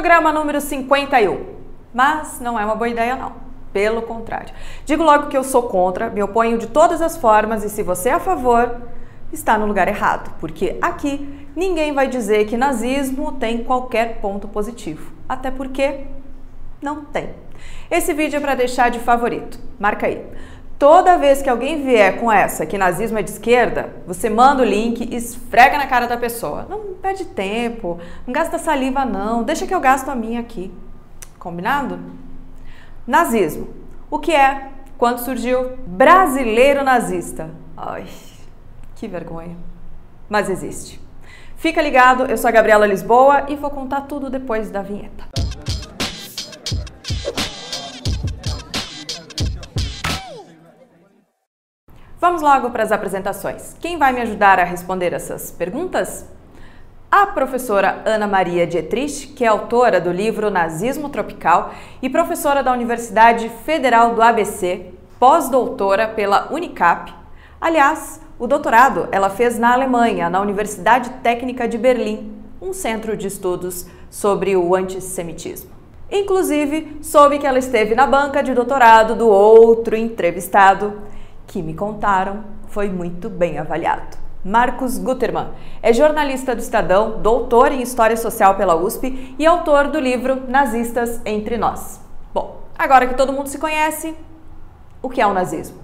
programa número 51. Mas não é uma boa ideia, não. Pelo contrário. Digo logo que eu sou contra, me oponho de todas as formas e se você é a favor, está no lugar errado, porque aqui ninguém vai dizer que nazismo tem qualquer ponto positivo. Até porque não tem. Esse vídeo é para deixar de favorito. Marca aí. Toda vez que alguém vier com essa que nazismo é de esquerda, você manda o link e esfrega na cara da pessoa. Não perde tempo, não gasta saliva não, deixa que eu gasto a minha aqui. Combinado? Nazismo. O que é? Quando surgiu? Brasileiro nazista. Ai, que vergonha. Mas existe. Fica ligado, eu sou a Gabriela Lisboa e vou contar tudo depois da vinheta. Vamos logo para as apresentações. Quem vai me ajudar a responder essas perguntas? A professora Ana Maria Dietrich, que é autora do livro Nazismo Tropical e professora da Universidade Federal do ABC, pós-doutora pela Unicap. Aliás, o doutorado ela fez na Alemanha, na Universidade Técnica de Berlim, um centro de estudos sobre o antissemitismo. Inclusive, soube que ela esteve na banca de doutorado do outro entrevistado, que me contaram foi muito bem avaliado. Marcos Gutermann é jornalista do Estadão, doutor em História Social pela USP e autor do livro Nazistas Entre Nós. Bom, agora que todo mundo se conhece, o que é o nazismo?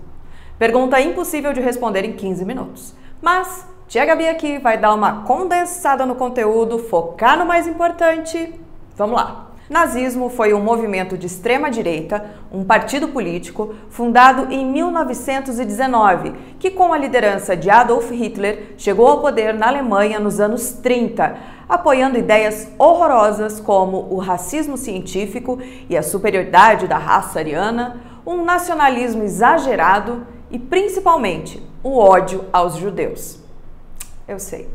Pergunta impossível de responder em 15 minutos. Mas Tia Gabi aqui vai dar uma condensada no conteúdo, focar no mais importante. Vamos lá! Nazismo foi um movimento de extrema direita, um partido político fundado em 1919, que com a liderança de Adolf Hitler chegou ao poder na Alemanha nos anos 30, apoiando ideias horrorosas como o racismo científico e a superioridade da raça ariana, um nacionalismo exagerado e principalmente o ódio aos judeus. Eu sei.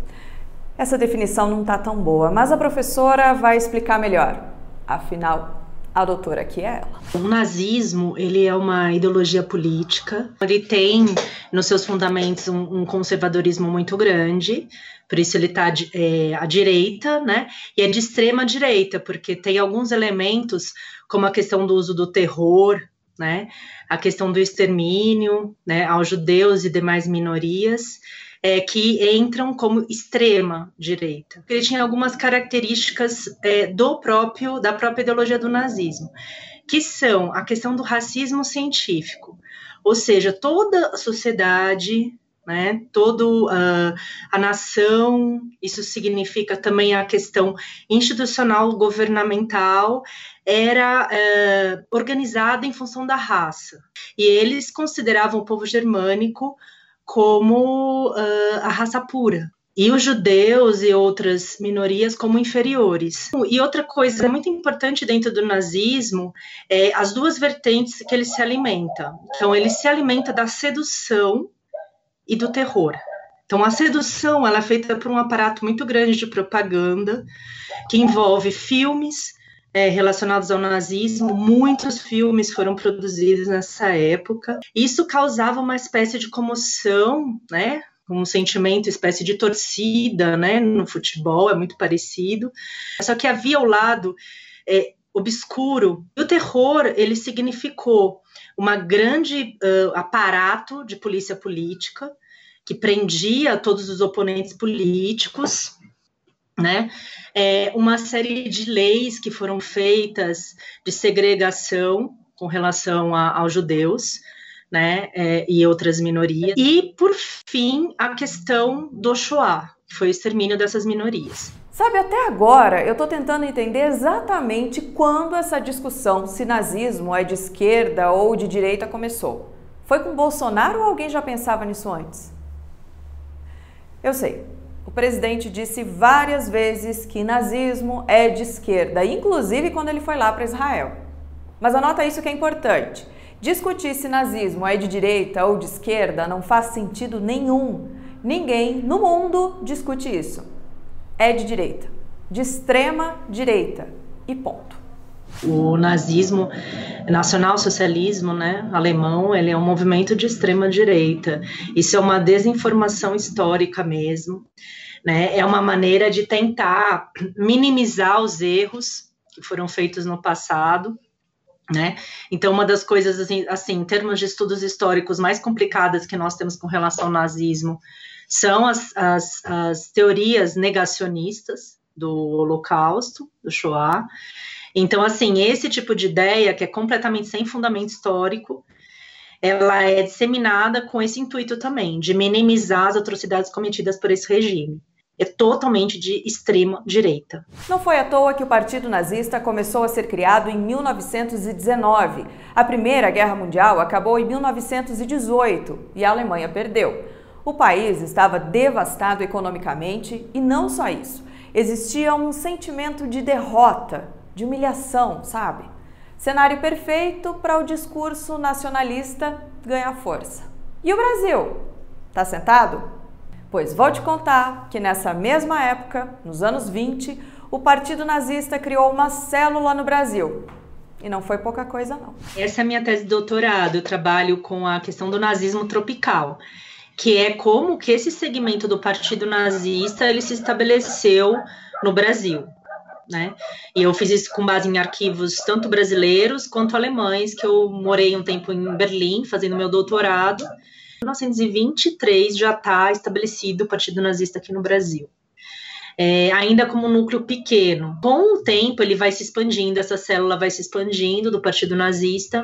Essa definição não está tão boa, mas a professora vai explicar melhor. Afinal, a doutora aqui é ela. O nazismo, ele é uma ideologia política. Ele tem nos seus fundamentos um, um conservadorismo muito grande, por isso ele está é, à direita, né? E é de extrema direita, porque tem alguns elementos, como a questão do uso do terror, né? A questão do extermínio, né? Aos judeus e demais minorias é, que entram como extrema direita. Ele tinha algumas características é, do próprio da própria ideologia do nazismo, que são a questão do racismo científico, ou seja, toda a sociedade né? Toda uh, a nação, isso significa também a questão institucional governamental, era uh, organizada em função da raça. E eles consideravam o povo germânico como uh, a raça pura e os judeus e outras minorias como inferiores. E outra coisa muito importante dentro do nazismo é as duas vertentes que ele se alimenta. Então, ele se alimenta da sedução e do terror. Então, a sedução ela é feita por um aparato muito grande de propaganda que envolve filmes, é, relacionados ao nazismo, muitos filmes foram produzidos nessa época. Isso causava uma espécie de comoção, né? Um sentimento, espécie de torcida, né? No futebol é muito parecido. Só que havia o lado é, obscuro. E o terror ele significou uma grande uh, aparato de polícia política que prendia todos os oponentes políticos né? É, uma série de leis que foram feitas de segregação com relação a, aos judeus, né, é, e outras minorias. E, por fim, a questão do Shoah, que foi o extermínio dessas minorias. Sabe, até agora eu estou tentando entender exatamente quando essa discussão se nazismo é de esquerda ou de direita começou. Foi com Bolsonaro ou alguém já pensava nisso antes? Eu sei, o presidente disse várias vezes que nazismo é de esquerda, inclusive quando ele foi lá para Israel. Mas anota isso que é importante. Discutir se nazismo é de direita ou de esquerda não faz sentido nenhum. Ninguém no mundo discute isso. É de direita, de extrema direita e ponto. O nazismo, nacional-socialismo, né, alemão, ele é um movimento de extrema direita. Isso é uma desinformação histórica mesmo, né? É uma maneira de tentar minimizar os erros que foram feitos no passado. Né? Então, uma das coisas, assim, assim, em termos de estudos históricos mais complicadas que nós temos com relação ao nazismo, são as, as, as teorias negacionistas do Holocausto, do Shoah. Então, assim, esse tipo de ideia, que é completamente sem fundamento histórico, ela é disseminada com esse intuito também, de minimizar as atrocidades cometidas por esse regime. É totalmente de extrema direita. Não foi à toa que o Partido Nazista começou a ser criado em 1919. A Primeira Guerra Mundial acabou em 1918 e a Alemanha perdeu. O país estava devastado economicamente e não só isso. Existia um sentimento de derrota, de humilhação, sabe? Cenário perfeito para o discurso nacionalista ganhar força. E o Brasil? Tá sentado? Pois vou te contar que nessa mesma época, nos anos 20, o Partido Nazista criou uma célula no Brasil. E não foi pouca coisa, não. Essa é a minha tese de doutorado. Eu trabalho com a questão do nazismo tropical, que é como que esse segmento do Partido Nazista ele se estabeleceu no Brasil né? E eu fiz isso com base em arquivos tanto brasileiros quanto alemães, que eu morei um tempo em Berlim fazendo meu doutorado. Em 1923 já está estabelecido o Partido Nazista aqui no Brasil. É, ainda como um núcleo pequeno. Com o tempo, ele vai se expandindo, essa célula vai se expandindo do Partido Nazista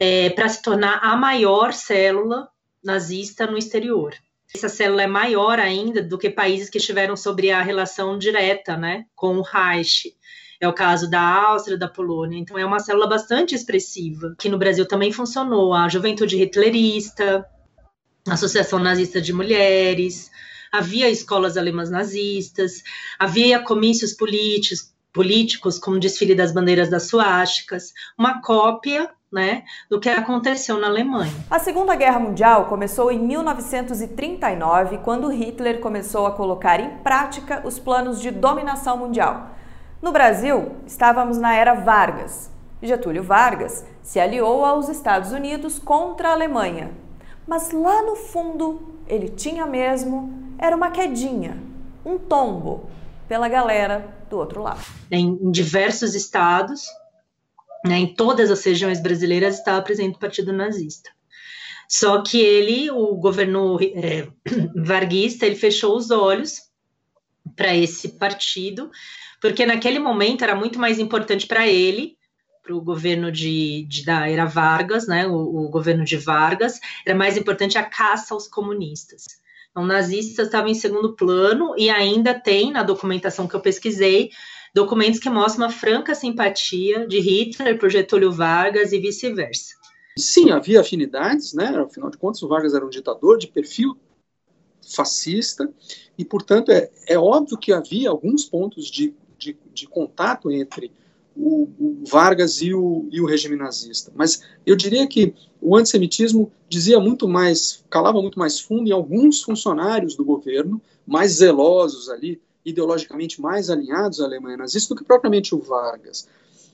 é, para se tornar a maior célula nazista no exterior essa célula é maior ainda do que países que estiveram sobre a relação direta né, com o Reich. É o caso da Áustria, da Polônia. Então, é uma célula bastante expressiva, que no Brasil também funcionou. A Juventude Hitlerista, a Associação Nazista de Mulheres, havia escolas alemãs nazistas, havia comícios políticos, políticos como desfile das bandeiras das suásticas, uma cópia né, do que aconteceu na Alemanha. A Segunda Guerra Mundial começou em 1939, quando Hitler começou a colocar em prática os planos de dominação mundial. No Brasil, estávamos na era Vargas. Getúlio Vargas se aliou aos Estados Unidos contra a Alemanha. Mas lá no fundo, ele tinha mesmo era uma quedinha, um tombo pela galera do outro lado. Em diversos estados, né, em todas as regiões brasileiras estava presente o Partido Nazista. Só que ele, o governo é, varguista, ele fechou os olhos para esse partido, porque naquele momento era muito mais importante para ele, para o governo de, de, da era Vargas, né, o, o, governo de Vargas, era mais importante a caça aos comunistas. Então, nazistas estavam em segundo plano e ainda tem na documentação que eu pesquisei documentos que mostram uma franca simpatia de Hitler por Getúlio Vargas e vice-versa. Sim, havia afinidades, né? Afinal de contas, o Vargas era um ditador de perfil fascista e, portanto, é, é óbvio que havia alguns pontos de, de, de contato entre o, o, Vargas e o, e o regime nazista. Mas eu diria que o antissemitismo dizia muito mais, calava muito mais fundo em alguns funcionários do governo, mais zelosos ali ideologicamente mais alinhados à Alemanha nazista do que propriamente o Vargas.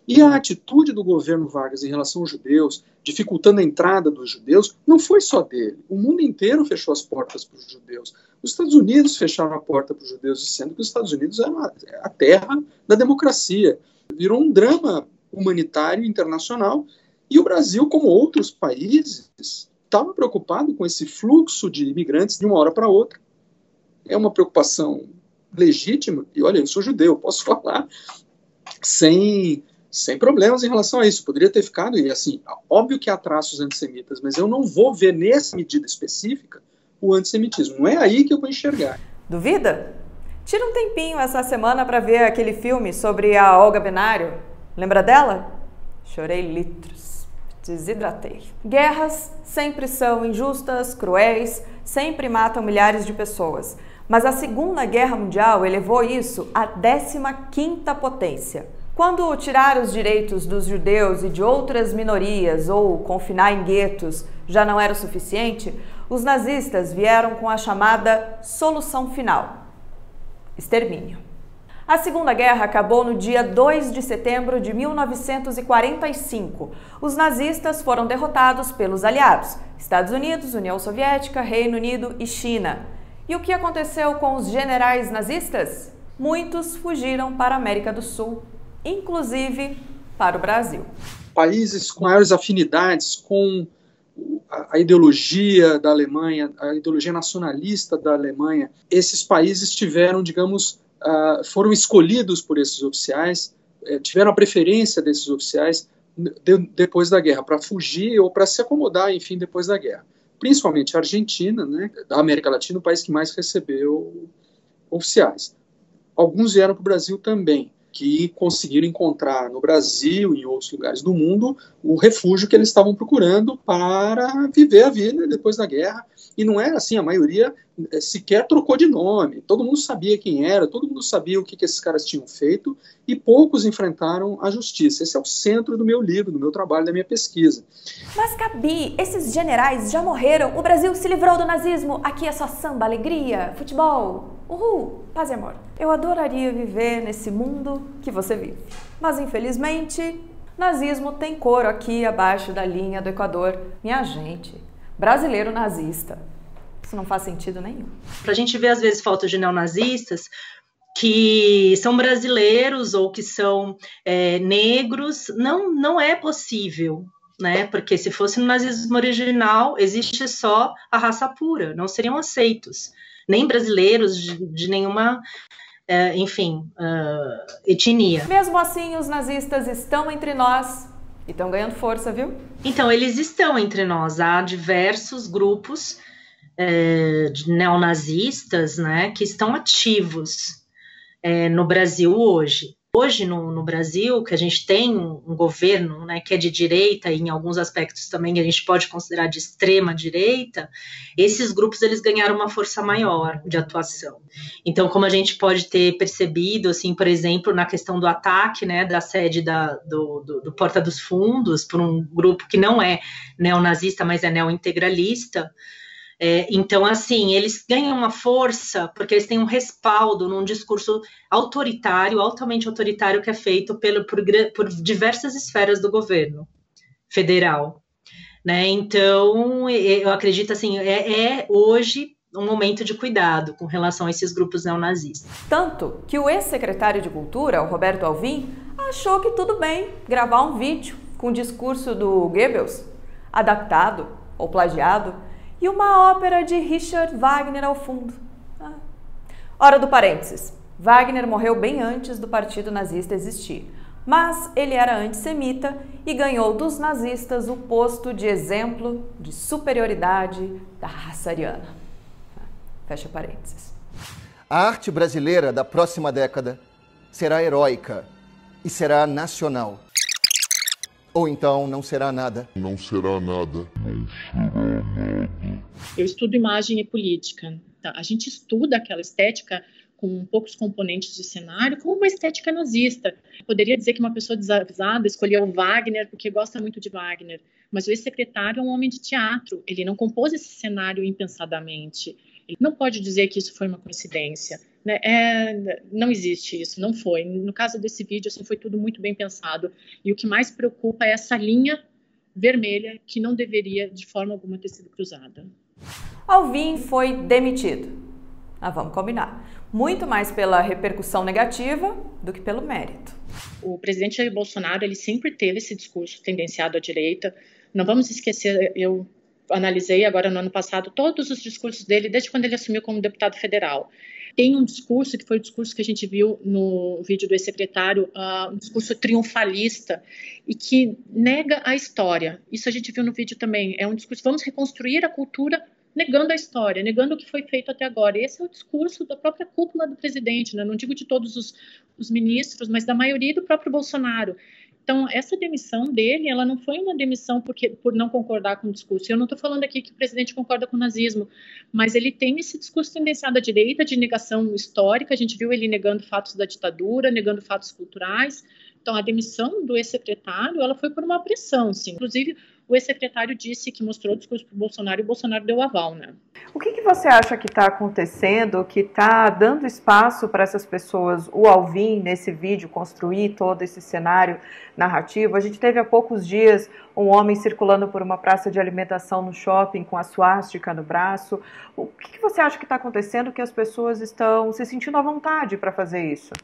E a atitude do governo Vargas em relação aos judeus, dificultando a entrada dos judeus, não foi só dele. O mundo inteiro fechou as portas para os judeus. Os Estados Unidos fecharam a porta para os judeus, dizendo que os Estados Unidos eram a terra da democracia. Virou um drama humanitário internacional e o Brasil, como outros países, estava preocupado com esse fluxo de imigrantes de uma hora para outra. É uma preocupação legítima, e olha, eu sou judeu, posso falar sem, sem problemas em relação a isso. Poderia ter ficado, e assim, óbvio que há traços antissemitas, mas eu não vou ver nessa medida específica o antissemitismo. Não é aí que eu vou enxergar. Duvida? Tira um tempinho essa semana para ver aquele filme sobre a Olga Benário. Lembra dela? Chorei litros. Desidratei. Guerras sempre são injustas, cruéis, sempre matam milhares de pessoas. Mas a Segunda Guerra Mundial elevou isso à 15ª potência. Quando tirar os direitos dos judeus e de outras minorias ou confinar em guetos já não era o suficiente, os nazistas vieram com a chamada solução final: extermínio. A Segunda Guerra acabou no dia 2 de setembro de 1945. Os nazistas foram derrotados pelos aliados: Estados Unidos, União Soviética, Reino Unido e China. E o que aconteceu com os generais nazistas? Muitos fugiram para a América do Sul, inclusive para o Brasil. Países com maiores afinidades com a, ideologia da Alemanha, a ideologia nacionalista da Alemanha, esses países tiveram, digamos, uh, foram escolhidos por esses oficiais, uh, tiveram a preferência desses oficiais de, depois da guerra, para fugir ou para se acomodar, enfim, depois da guerra. Principalmente a Argentina, né, da América Latina, o país que mais recebeu oficiais. Alguns vieram para o Brasil também que conseguiram encontrar no Brasil e em outros lugares do mundo o refúgio que eles estavam procurando para viver a vida depois da guerra. E não era assim, a maioria eh, sequer trocou de nome, todo mundo sabia quem era, todo mundo sabia o que, que esses caras tinham feito e poucos enfrentaram a justiça. Esse é o centro do meu livro, do meu trabalho, da minha pesquisa. Mas, Gabi, esses generais já morreram, o Brasil se livrou do nazismo, aqui é só samba, alegria, futebol. Uhul, paz e amor. Eu adoraria viver nesse mundo que você vive. Mas infelizmente, nazismo tem coro aqui abaixo da linha do Equador. Minha gente, brasileiro nazista. Isso não faz sentido nenhum. A gente vê às vezes fotos de neonazistas que são brasileiros ou que são é, negros, não, não é possível, né? Porque se fosse no nazismo original, existe só a raça pura, não seriam aceitos nem brasileiros de, de nenhuma, uh, enfim, uh, etnia. Mesmo assim, os nazistas estão entre nós e estão ganhando força, viu? Então, eles estão entre nós. Há diversos grupos é, de neonazistas né, que estão ativos é, no Brasil hoje hoje no, no, Brasil, que a gente tem um, um, governo né, que é de direita e em alguns aspectos também a gente pode considerar de extrema direita, esses grupos eles ganharam uma força maior de atuação. Então, como a gente pode ter percebido, assim, por exemplo, na questão do ataque, né, da sede da, do, do, do Porta dos Fundos por um grupo que não é neonazista, mas é neointegralista, é, então, assim, eles ganham uma força porque eles têm um respaldo num discurso autoritário, altamente autoritário, que é feito pelo, por, por diversas esferas do governo federal. Né? Então, eu acredito assim, é, é hoje um momento de cuidado com relação a esses grupos neonazistas. Tanto que o ex-secretário de Cultura, o Roberto Alvim, achou que tudo bem gravar um vídeo com o discurso do Goebbels, adaptado ou plagiado, e uma ópera de Richard Wagner ao fundo. Ah. Hora do parênteses. Wagner morreu bem antes do partido nazista existir, mas ele era antissemita e ganhou dos nazistas o posto de exemplo de superioridade da raça ariana. Ah, fecha parênteses. A arte brasileira da próxima década será heróica e será nacional. Ou então não será nada. Não será nada. Não será nada. Eu estudo imagem e política. Tá? A gente estuda aquela estética com poucos componentes de cenário, como uma estética nazista. Poderia dizer que uma pessoa desavisada escolheu Wagner porque gosta muito de Wagner, mas o ex-secretário é um homem de teatro, ele não compôs esse cenário impensadamente. Ele não pode dizer que isso foi uma coincidência. Né? É, não existe isso, não foi. No caso desse vídeo, assim, foi tudo muito bem pensado. E o que mais preocupa é essa linha vermelha que não deveria de forma alguma ter sido cruzada. Alvin foi demitido. Ah, vamos combinar. Muito mais pela repercussão negativa do que pelo mérito. O presidente Jair Bolsonaro ele sempre teve esse discurso tendenciado à direita. Não vamos esquecer, eu analisei agora no ano passado todos os discursos dele desde quando ele assumiu como deputado federal tem um discurso, que foi o discurso que a gente viu no vídeo do ex-secretário, uh, um discurso triunfalista e que nega a história. Isso a gente viu no vídeo também. É um discurso, vamos reconstruir a cultura negando a história, negando o que foi feito até agora. Esse é o discurso da própria cúpula do presidente, né? não digo de todos os, os ministros, mas da maioria do próprio Bolsonaro. Então, essa demissão dele, ela não foi uma demissão porque, por não concordar com o discurso. Eu não estou falando aqui que o presidente concorda com o nazismo, mas ele tem esse discurso tendenciado à direita, de negação histórica. A gente viu ele negando fatos da ditadura, negando fatos culturais. Então, a demissão do ex-secretário, ela foi por uma pressão, sim. Inclusive, o ex-secretário disse que mostrou o discurso para o Bolsonaro e o Bolsonaro deu aval, né? O que, que você acha que está acontecendo, que está dando espaço para essas pessoas, o Alvin, nesse vídeo, construir todo esse cenário narrativo? A gente teve há poucos dias um homem circulando por uma praça de alimentação no shopping com a suástica no braço. O que, que você acha que está acontecendo que as pessoas estão se sentindo à vontade para fazer isso?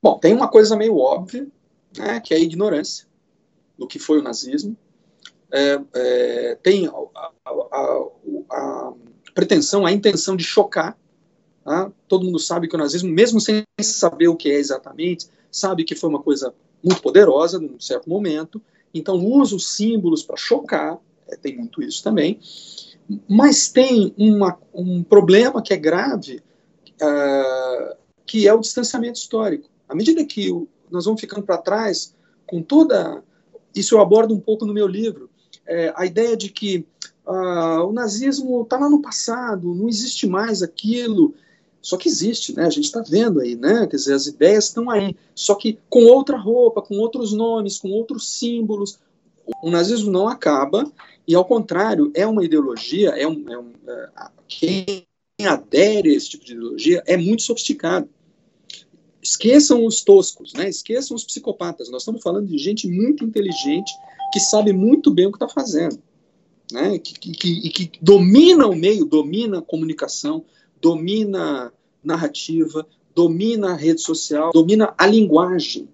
Bom, tem uma coisa meio óbvia, né, que é a ignorância do que foi o nazismo. É, é, tem a, a, a, a, pretensão, a intenção de chocar. Tá? Todo mundo sabe que o nazismo, mesmo sem saber o que é exatamente, sabe que foi uma coisa muito poderosa num certo momento, então usa os símbolos para chocar, é, tem muito isso também, mas tem uma, um problema que é grave, uh, que é o distanciamento histórico. À medida que o, nós vamos ficando para trás, com toda. Isso eu abordo um pouco no meu livro, é, a ideia de que uh, o nazismo está lá no passado, não existe mais aquilo. Só que existe, né? A gente está vendo aí, né? Quer dizer, as ideias estão aí, só que com outra roupa, com outros nomes, com outros símbolos. O nazismo não acaba e, ao contrário, é uma ideologia. É um, é um é, quem adere a esse tipo de ideologia é muito sofisticado. Esqueçam os toscos, né? Esqueçam os psicopatas. Nós estamos falando de gente muito inteligente que sabe muito bem o que está fazendo, né? Que, que, que, domina o meio, domina a comunicação, domina narrativa, domina a rede social, domina a linguagem.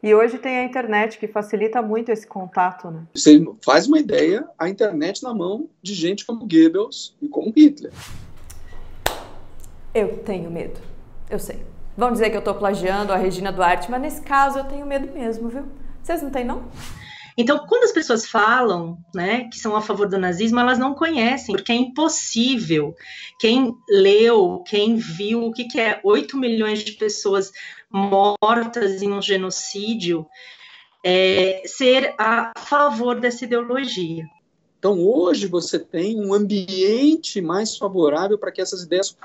E hoje tem a internet que facilita muito esse contato, né? Você faz uma ideia, a internet na mão de gente como Goebbels e como Hitler. Eu tenho medo, eu sei. Vão dizer que eu estou plagiando a Regina Duarte, mas nesse caso eu tenho medo mesmo, viu? Vocês não têm, não? Então, quando as pessoas falam, né, que são a favor do nazismo, elas não conhecem, porque é impossível. Quem leu, quem viu o que, que é 8 milhões de pessoas mortas em um genocídio, é, ser a favor dessa ideologia. Então, hoje você tem um ambiente mais favorável para que essas ideias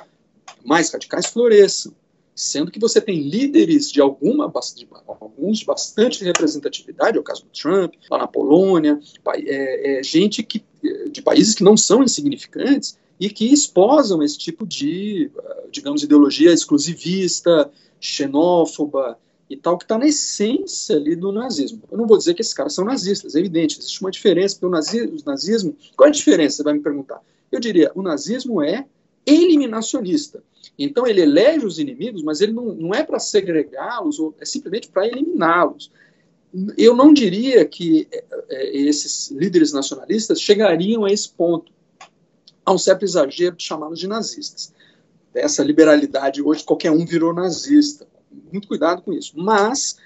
mais radicais floresçam sendo que você tem líderes de alguma de, alguns de bastante representatividade, é o caso do Trump, lá na Polônia, é, é, gente que, de países que não são insignificantes e que esposam esse tipo de, digamos, ideologia exclusivista, xenófoba e tal, que está na essência ali do nazismo. Eu não vou dizer que esses caras são nazistas, é evidente, existe uma diferença, porque o nazismo, o nazismo qual é a diferença, você vai me perguntar? Eu diria, o nazismo é eliminacionista. Então ele elege os inimigos, mas ele não, não é para segregá-los, é simplesmente para eliminá-los. Eu não diria que é, é, esses líderes nacionalistas chegariam a esse ponto. Há um certo exagero de chamá-los de nazistas. Essa liberalidade, hoje qualquer um virou nazista. Muito cuidado com isso. Mas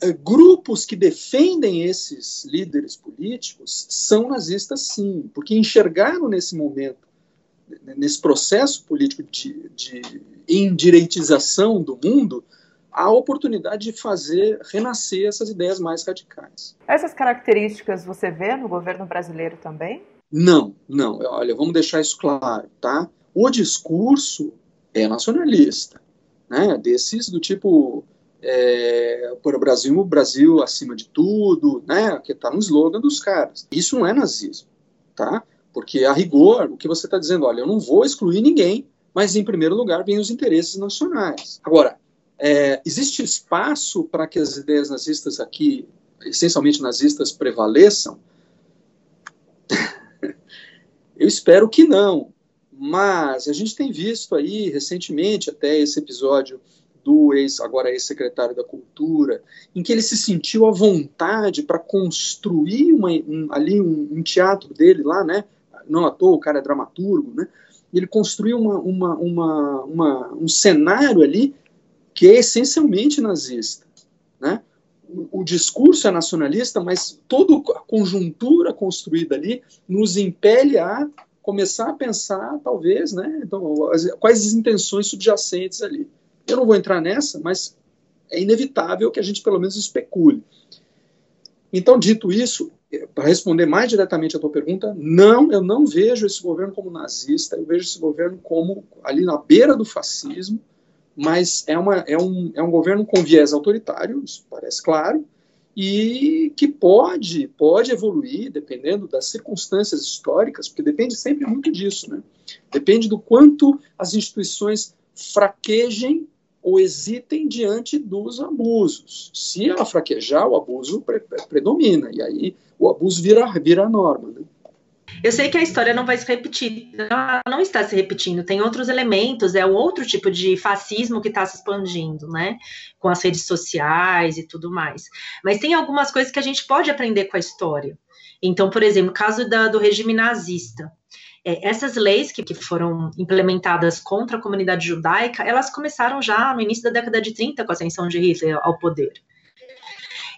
é, grupos que defendem esses líderes políticos são nazistas, sim, porque enxergaram nesse momento nesse processo político de, de endireitização do mundo, a oportunidade de fazer renascer essas ideias mais radicais. Essas características você vê no governo brasileiro também? Não, não. Olha, vamos deixar isso claro, tá? O discurso é nacionalista, né? Desses do tipo é, por o Brasil, o Brasil acima de tudo, né? Que está no slogan dos caras. Isso não é nazismo, tá? Porque, a rigor, o que você está dizendo, olha, eu não vou excluir ninguém, mas em primeiro lugar vem os interesses nacionais. Agora, é, existe espaço para que as ideias nazistas aqui, essencialmente nazistas, prevaleçam? eu espero que não. Mas a gente tem visto aí recentemente, até esse episódio do ex, agora ex-secretário da Cultura, em que ele se sentiu à vontade para construir uma, um, ali um, um, teatro dele lá, né, não à toa o cara é dramaturgo, né? Ele construiu uma, uma, uma, uma, um cenário ali que é essencialmente nazista, né? O, discurso é nacionalista, mas toda a conjuntura construída ali nos impele a começar a pensar, talvez, né? Então, quais as intenções subjacentes ali. Eu não vou entrar nessa, mas é inevitável que a gente pelo menos especule. Então, dito isso, para responder mais diretamente a tua pergunta, não, eu não vejo esse governo como nazista, eu vejo esse governo como ali na beira do fascismo, mas é, uma, é, um, é um governo com viés autoritário, isso parece claro, e que pode, pode evoluir dependendo das circunstâncias históricas, porque depende sempre muito disso, né? Depende do quanto as instituições fraquejem ou hesitem diante dos abusos. Se ela fraquejar, o abuso pre predomina, e aí o abuso vira, vira a norma. Né? Eu sei que a história não vai se repetir, ela não está se repetindo, tem outros elementos, é um outro tipo de fascismo que está se expandindo, né? Com as redes sociais e tudo mais. Mas tem algumas coisas que a gente pode aprender com a história. Então, por exemplo, o caso da, do regime nazista. É, essas leis que, que, foram implementadas contra a comunidade judaica, elas começaram já no início da década de 30 com a ascensão de Hitler ao poder.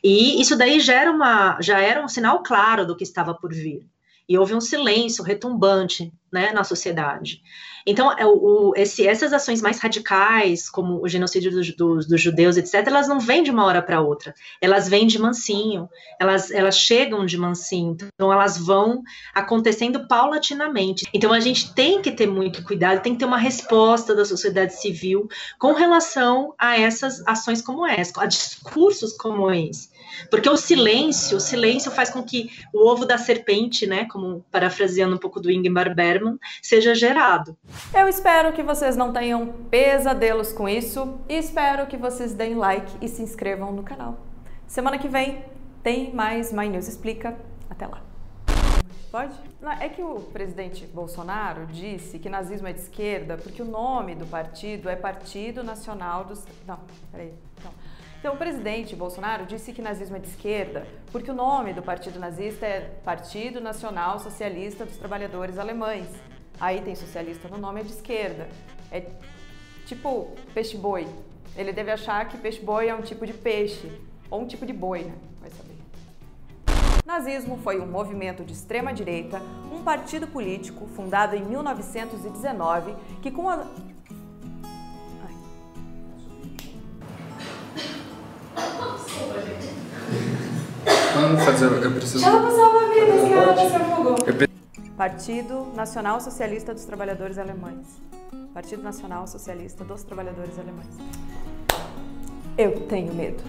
E isso daí já era, uma, já era um sinal claro do que estava por vir. E houve um silêncio retumbante né, na sociedade. Então, é, o, esse, essas ações mais radicais, como o genocídio dos, judeus, etc., elas não vêm de uma hora para outra. Elas vêm de mansinho, elas, elas chegam de mansinho. Então, elas vão acontecendo paulatinamente. Então, a gente tem que ter muito cuidado, tem que ter uma resposta da sociedade civil com relação a essas ações como essa, a discursos como esse. Porque o silêncio, o silêncio faz com que o ovo da serpente, né, como parafraseando um pouco do Ingmar Bergman, seja gerado. Eu espero que vocês não tenham pesadelos com isso e espero que vocês deem like e se inscrevam no canal. Semana que vem tem mais My News Explica. Até lá. Pode? É que o presidente Bolsonaro disse que nazismo é de esquerda porque o nome do partido é Partido Nacional dos. Não, peraí. Não. Então, o presidente Bolsonaro disse que nazismo é de esquerda porque o nome do partido nazista é Partido Nacional Socialista dos Trabalhadores Alemães. Aí tem socialista no nome, é de esquerda. É tipo peixe-boi. Ele deve achar que peixe-boi é um tipo de peixe, ou um tipo de boi, né? Vai saber. Nazismo foi um movimento de extrema-direita, um partido político fundado em 1919 que, com a Vamos fazer, eu preciso. Salvar vidas, cara, se afogou. Partido Nacional Socialista dos Trabalhadores Alemães. Partido Nacional Socialista dos Trabalhadores Alemães. Eu tenho medo.